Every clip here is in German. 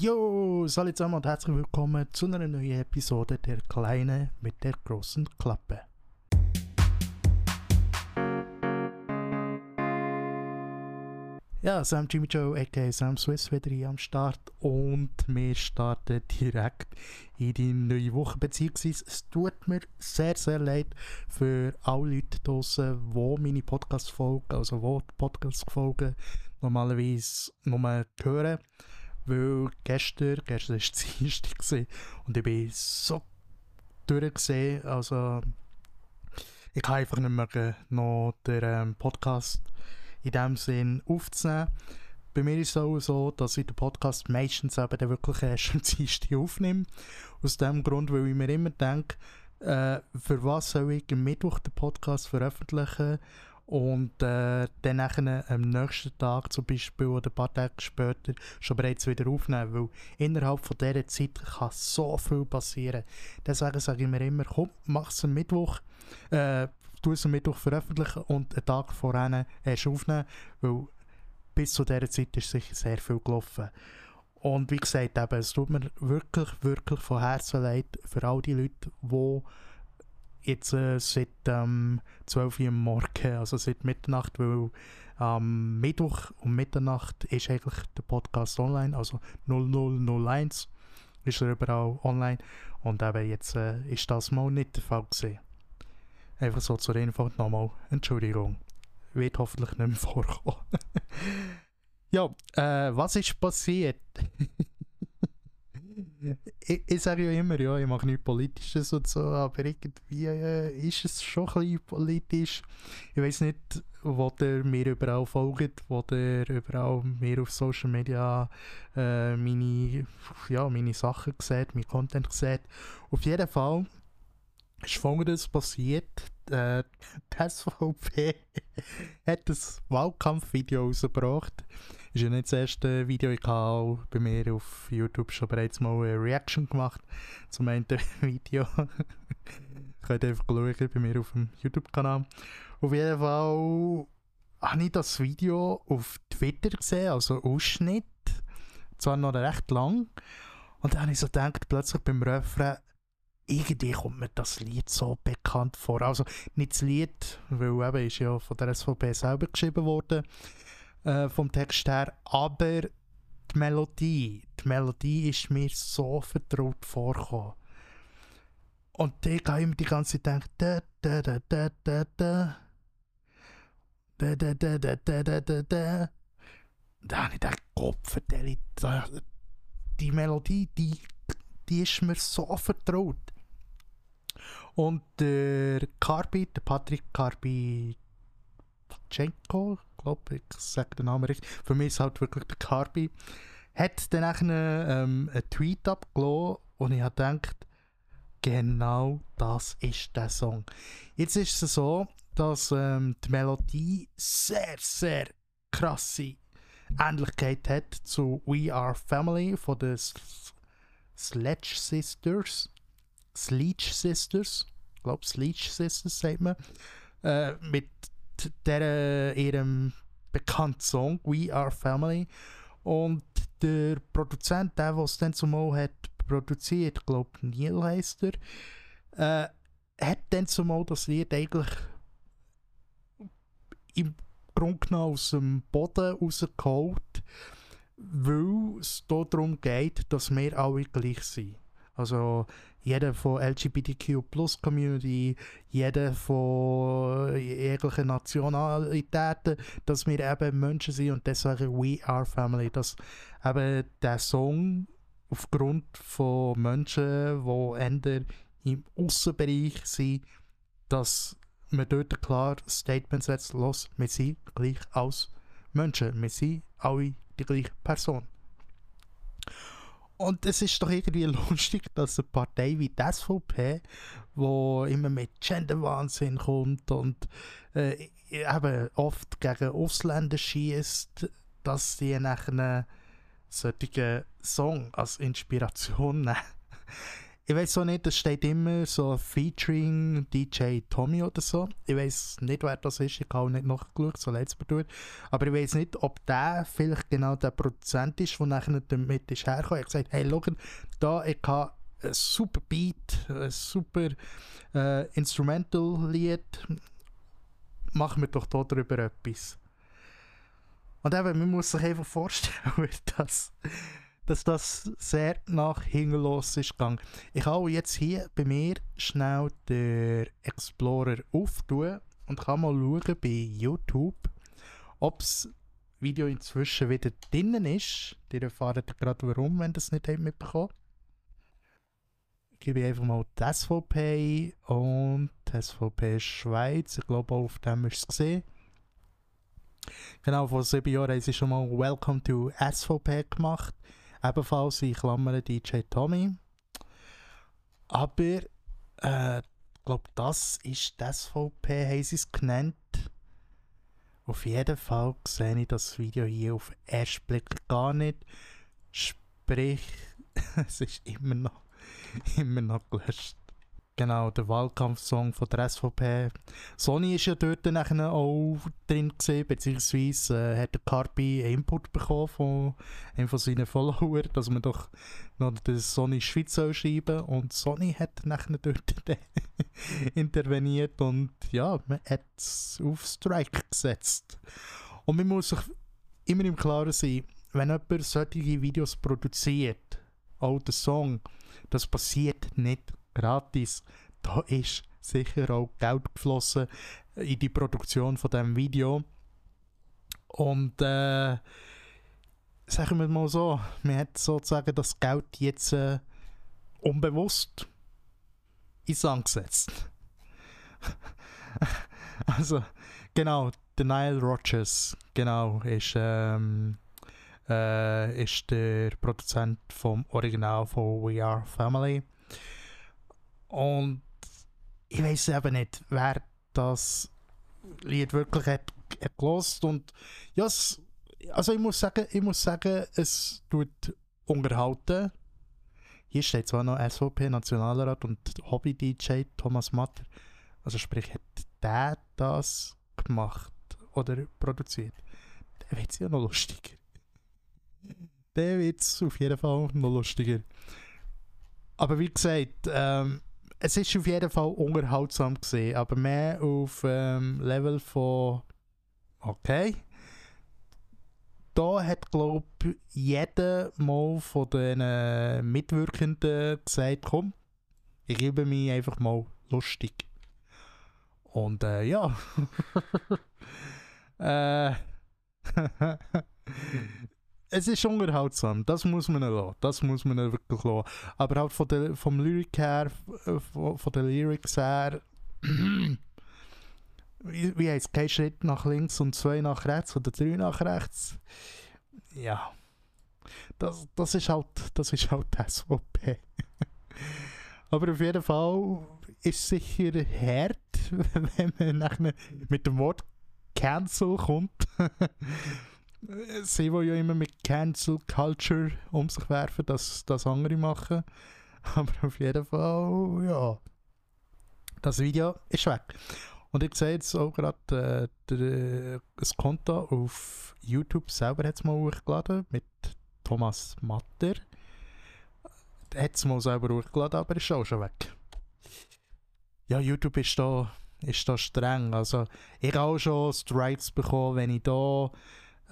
Jo, salut zusammen und herzlich willkommen zu einer neuen Episode der Kleine mit der großen Klappe. Ja, Sam Jimmy Joe, aka Sam Swiss, wieder hier am Start und wir starten direkt in die neue Woche, beziehungsweise es tut mir sehr, sehr leid für alle Leute draußen, die meine Podcast-Folgen, also die Podcast-Folgen normalerweise nur hören, weil gestern, gestern war es Dienstag und ich bin so durchgesehen, also ich kann einfach nicht mehr noch den ähm, Podcast in dem Sinn aufzunehmen. Bei mir ist es auch so, dass ich den Podcast meistens eben dann wirklich erst am Dienstag aufnehme. Aus dem Grund, weil ich mir immer denke, äh, für was soll ich am Mittwoch den Podcast veröffentlichen und äh, dann nachher am nächsten Tag zum Beispiel oder ein paar Tage später schon bereits wieder aufnehmen, weil innerhalb von dieser Zeit kann so viel passieren. Deswegen sage ich mir immer, komm, mach es am Mittwoch, äh, du es am Mittwoch veröffentlichen und einen Tag vorher erst aufnehmen, weil bis zu dieser Zeit ist sicher sehr viel gelaufen. Und wie gesagt, eben, es tut mir wirklich, wirklich von Herzen leid für all die Leute, die jetzt äh, seit ähm, 12 Uhr am Morgen, also seit Mitternacht, weil am ähm, Mittwoch um Mitternacht ist eigentlich der Podcast online, also 0001 ist er überall online und eben jetzt äh, ist das mal nicht der Fall gewesen. Einfach so zur Info nochmal Entschuldigung. Wird hoffentlich nicht mehr vorkommen. ja, äh, was ist passiert? ich, ich sage ja immer, ja, ich mache nichts Politisches und so, aber irgendwie äh, ist es schon ein bisschen politisch. Ich weiß nicht, wo ihr mir überall folgt, wo ihr überall mir auf Social Media äh, meine, ja, meine Sachen seht, mein Content seht. Auf jeden Fall ist folgendes passiert. Äh, die SVP hat ein Wahlkampfvideo rausgebracht. Ist ja nicht das erste Video. Ich habe bei mir auf YouTube schon bereits mal eine Reaction gemacht zum einen Video. Könnt einfach schauen bei mir auf dem YouTube-Kanal. Auf jeden Fall habe ich das Video auf Twitter gesehen, also Ausschnitt. Zwar noch recht lang. Und dann habe ich so gedacht, plötzlich beim Refrain, irgendwie kommt mir das Lied so bekannt vor. Also nicht das Lied, weil eben ist ja von der SVP selber geschrieben worden, äh, vom Text her, aber die Melodie, die Melodie ist mir so vertraut vorgekommen. Und ich habe immer die ganze Zeit gedacht, da, da, da, da, da, da, da, da, da, da, da, da, da, da. Da habe ich gedacht, Kopf, die Melodie, die, die ist mir so vertraut. Und der Karbi, der Patrick Karbi Pachenko, glaube ich, sage den Namen richtig. Für mich ist es halt wirklich der Karbi. Hat dann ähm, einen Tweet abgelassen und ich habe gedacht, genau das ist der Song. Jetzt ist es so, dass ähm, die Melodie sehr, sehr krasse Ähnlichkeit hat zu We Are Family von den Sledge Sisters. Sleech Sisters, ich glaube Sleech Sisters sagt man, äh, mit der, ihrem bekannten Song We Are Family. Und der Produzent, der was dann zumal hat produziert, glaube Neil heißt er, äh, hat dann zumal das Lied eigentlich im Grunde genommen aus dem Boden rausgeholt, weil es darum geht, dass wir alle gleich sind. Also jeder von LGBTQ Plus Community, jeder von jeglichen Nationalitäten, dass wir eben Menschen sind und deswegen We Are Family. Dass eben der Song aufgrund von Menschen, die eher im Außenbereich sind, dass man dort klar Statement setzt, los, wir sind gleich als Menschen, wir sind alle die gleiche Person. Und es ist doch irgendwie lustig, dass eine Partei wie die SVP, wo immer mit Genderwahnsinn kommt und äh, eben oft gegen Ausländer schießt, dass sie nachher einen solchen Song als Inspiration nehmen. Ich weiß so nicht, es steht immer so Featuring DJ Tommy oder so. Ich weiß nicht, wer das ist, ich habe auch nicht nachgeschaut, so letztes Mal durch. Aber ich weiß nicht, ob der vielleicht genau der Produzent ist, der nachher damit ist hergekommen. Er hat gesagt, hey, schau, da, ich habe ein super Beat, ein super äh, Instrumental-Lied, machen wir doch da drüber etwas. Und eben, man muss sich einfach vorstellen, dass dass das sehr nach hinten los ist gegangen. Ich kann jetzt hier bei mir schnell den Explorer auftun und kann mal schauen bei YouTube, ob das Video inzwischen wieder drinnen ist. Ihr erfahrt gerade warum, wenn ihr das nicht mitbekommen Ich gebe einfach mal die SVP und die SVP Schweiz. Ich glaube, auf dem ist es gesehen. Genau, vor sieben Jahren haben sie schon mal Welcome to SVP gemacht. Ebenfalls in Klammern DJ Tommy. Aber äh, ich glaube, das ist die SVP, haben sie es genannt. Auf jeden Fall sehe ich das Video hier auf den ersten Blick gar nicht. Sprich, es ist immer noch, immer noch gelöscht. Genau, der Wahlkampfsong von der SVP. Sony ist ja dort nachher auch drin gesehen, beziehungsweise äh, hat der Carpi Input bekommen von einem von seinen Followern, dass man doch noch den Sony Schweiz soll schreiben und Sony hat nachher dort interveniert und ja, man hat es auf Strike gesetzt. Und man muss sich immer im Klaren sein, wenn jemand solche Videos produziert, auch der Song, das passiert nicht gratis. Da ist sicher auch Geld geflossen in die Produktion von dem Video. Und äh, sagen wir mal so, man hat sozusagen das Geld jetzt äh, unbewusst in Sand gesetzt. also, genau, der Nile Rogers, genau, ist, ähm, äh, ist der Produzent vom Original von We Are Family. Und ich weiß eben nicht, wer das Lied wirklich hat, hat gelost und ja, es, also ich muss sagen, ich muss sagen, es tut unterhalten. Hier steht zwar noch SVP Nationalrat und Hobby-DJ Thomas Matter. Also sprich, hat der das gemacht oder produziert? Der wird ja noch lustiger. Der wird auf jeden Fall noch lustiger. Aber wie gesagt, ähm, es ist auf jeden Fall unterhaltsam gesehen, aber mehr auf ähm, Level von okay. Da hat glaube ich jeder mal von den Mitwirkenden gesagt, komm, ich gebe mich einfach mal lustig. Und äh, ja. äh, es ist unterhaltsam, das muss man lassen, das muss man wirklich lassen. Aber halt von der, vom Lyrik her, äh, von, von der Lyrics her, wie, wie heisst kein Schritt nach links und zwei nach rechts oder drei nach rechts. Ja, das, das ist halt, das ist halt SVP. Aber auf jeden Fall ist es sicher hart, wenn man mit dem Wort Cancel kommt. sie, die ja immer mit Cancel Culture um sich werfen, dass das andere machen. Aber auf jeden Fall, ja. Das Video ist weg. Und ich sehe jetzt auch gerade äh, das Konto auf YouTube selber hat es mal hochgeladen mit Thomas Matter. Hat es mal selber hochgeladen, aber ist auch schon weg. Ja, YouTube ist da, ist da streng. Also, ich habe auch schon Strikes bekommen, wenn ich da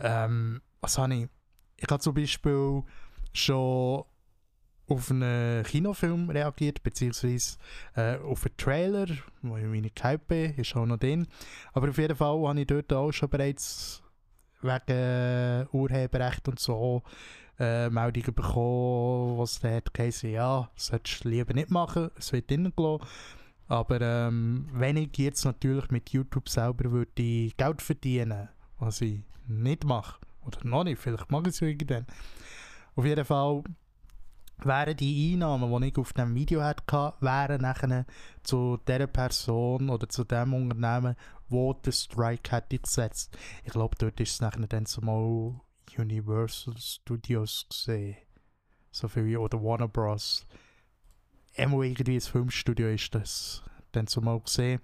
ähm, was habe ich? Ich habe zum Beispiel schon auf einen Kinofilm reagiert, beziehungsweise äh, auf einen Trailer, wo ich meine gehypt bin, ist auch noch drin. Aber auf jeden Fall habe ich dort auch schon bereits wegen Urheberrecht und so äh, Meldungen bekommen, was der hat geheißen, ja, das solltest du lieber nicht machen, es wird drinnen gelassen. Aber ähm, wenn ich jetzt natürlich mit YouTube selber würde Geld verdienen, was ich nicht mache. Oder noch nicht, vielleicht mag ich es irgendwann. Auf jeden Fall wären die Einnahmen, die ich auf dem Video hatte, wären nachher zu der Person oder zu dem Unternehmen, wo der Strike hätte gesetzt. Ich glaube, dort ist es nachher dann zumal Universal Studios gesehen. So viel wie oder Warner Bros. einmal irgendwie ein Filmstudio ist das dann zumal gesehen,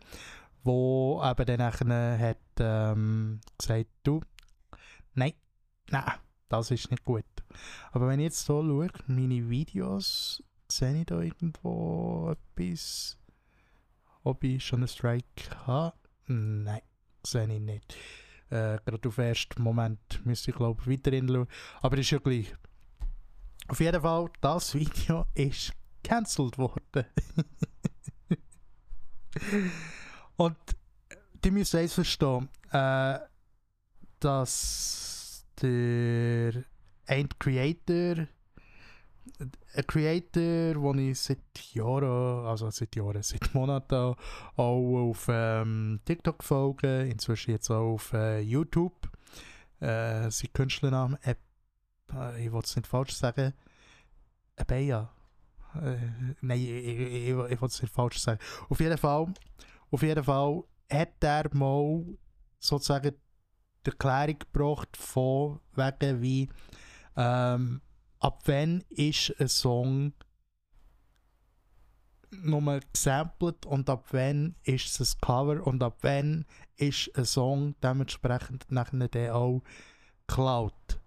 wo eben dann nachher hat ähm, gesagt, du, nein, nein, das ist nicht gut. Aber wenn ich jetzt hier schaue, meine Videos, sehe ich da irgendwo etwas, ob ich schon einen Strike habe? Nein, sehe ich nicht. Äh, gerade auf den ersten Moment müsste ich glaube ich weiterhin schauen. Aber ist ja gleich. Auf jeden Fall, das Video ist cancelled worden. Und die müssen eins verstehen, äh, dass der ein Creator, ein Creator, den ich seit Jahren, also seit Jahren, seit Monaten auch auf ähm, TikTok folge, inzwischen jetzt auch auf äh, YouTube. Äh, sein Künstlernamen, äh, ich will es nicht falsch sagen, Ebeya. Äh, nein, ich, ich, ich, ich will es nicht falsch sagen. Auf jeden Fall, auf jeden Fall hat er mal sozusagen die Erklärung gebracht von wegen wie ähm, ab wann ist ein Song nur gesampelt und ab wann ist es ein Cover und ab wann ist ein Song dementsprechend nachher dann auch geklaut.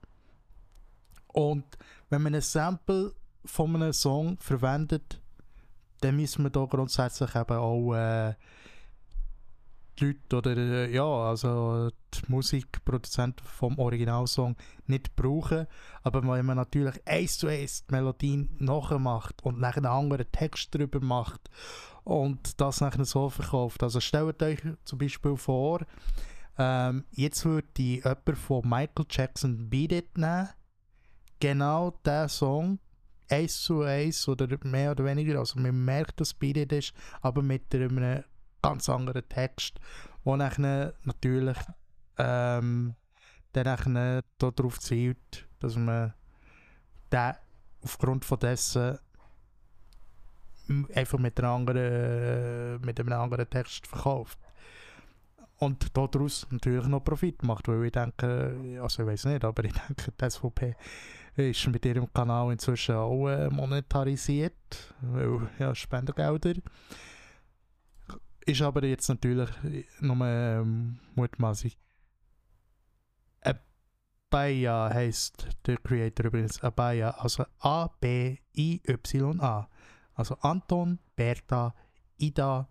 Und wenn man ein Sample von einem Song verwendet, dann müssen wir da grundsätzlich eben auch äh, die Leute oder äh, ja, also die Musikproduzenten vom Originalsong nicht brauchen. Aber wenn man natürlich eins zu eins die Melodie nachmacht und nachher einen anderen Text darüber macht und das nachher so verkauft. Also stellt euch zum Beispiel vor, ähm, jetzt würde jemand von Michael Jackson Beat It nehmen, genau der Song eins zu eins oder mehr oder weniger, also man merkt, dass Beat It ist, aber mit einem ganz anderen Text, wo nachher natürlich ähm, dann darauf zielt, dass man den aufgrund von dessen einfach mit, einer anderen, mit einem anderen Text verkauft. Und daraus natürlich noch Profit macht, weil ich denke, also ich weiß nicht, aber ich denke, die SVP ist mit ihrem Kanal inzwischen auch äh, monetarisiert, weil ja, Spendengelder. Ist aber jetzt natürlich nur ähm, mutmaßlich. Abaya heisst der Creator übrigens Abaya, also A-B-I-Y-A. Also Anton, Bertha, Ida,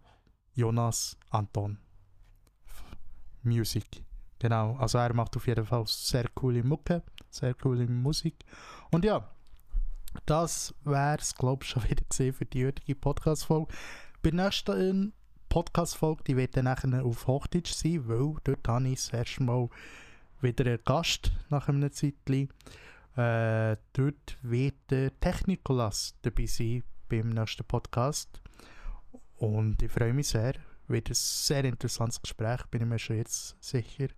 Jonas, Anton. Music. Genau, also er macht auf jeden Fall sehr coole Mucke, sehr coole Musik. Und ja, das wäre es, glaube ich, schon wieder gesehen für die heutige Podcast-Folge. Bei der nächsten Podcast-Folge, die wird dann nachher auf Hochdeutsch sein, weil dort habe ich das erste Mal wieder einen Gast nach einem Zeitchen. Äh, dort wird der Technikolas dabei sein beim nächsten Podcast. Und ich freue mich sehr. Wird ein sehr interessantes Gespräch, bin ich mir schon jetzt sicher.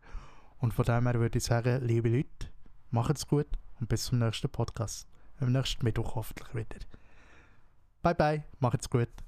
Und von dem her würde ich sagen, liebe Leute, macht's gut und bis zum nächsten Podcast. Am nächsten Mittwoch hoffentlich wieder. Bye bye, macht's gut.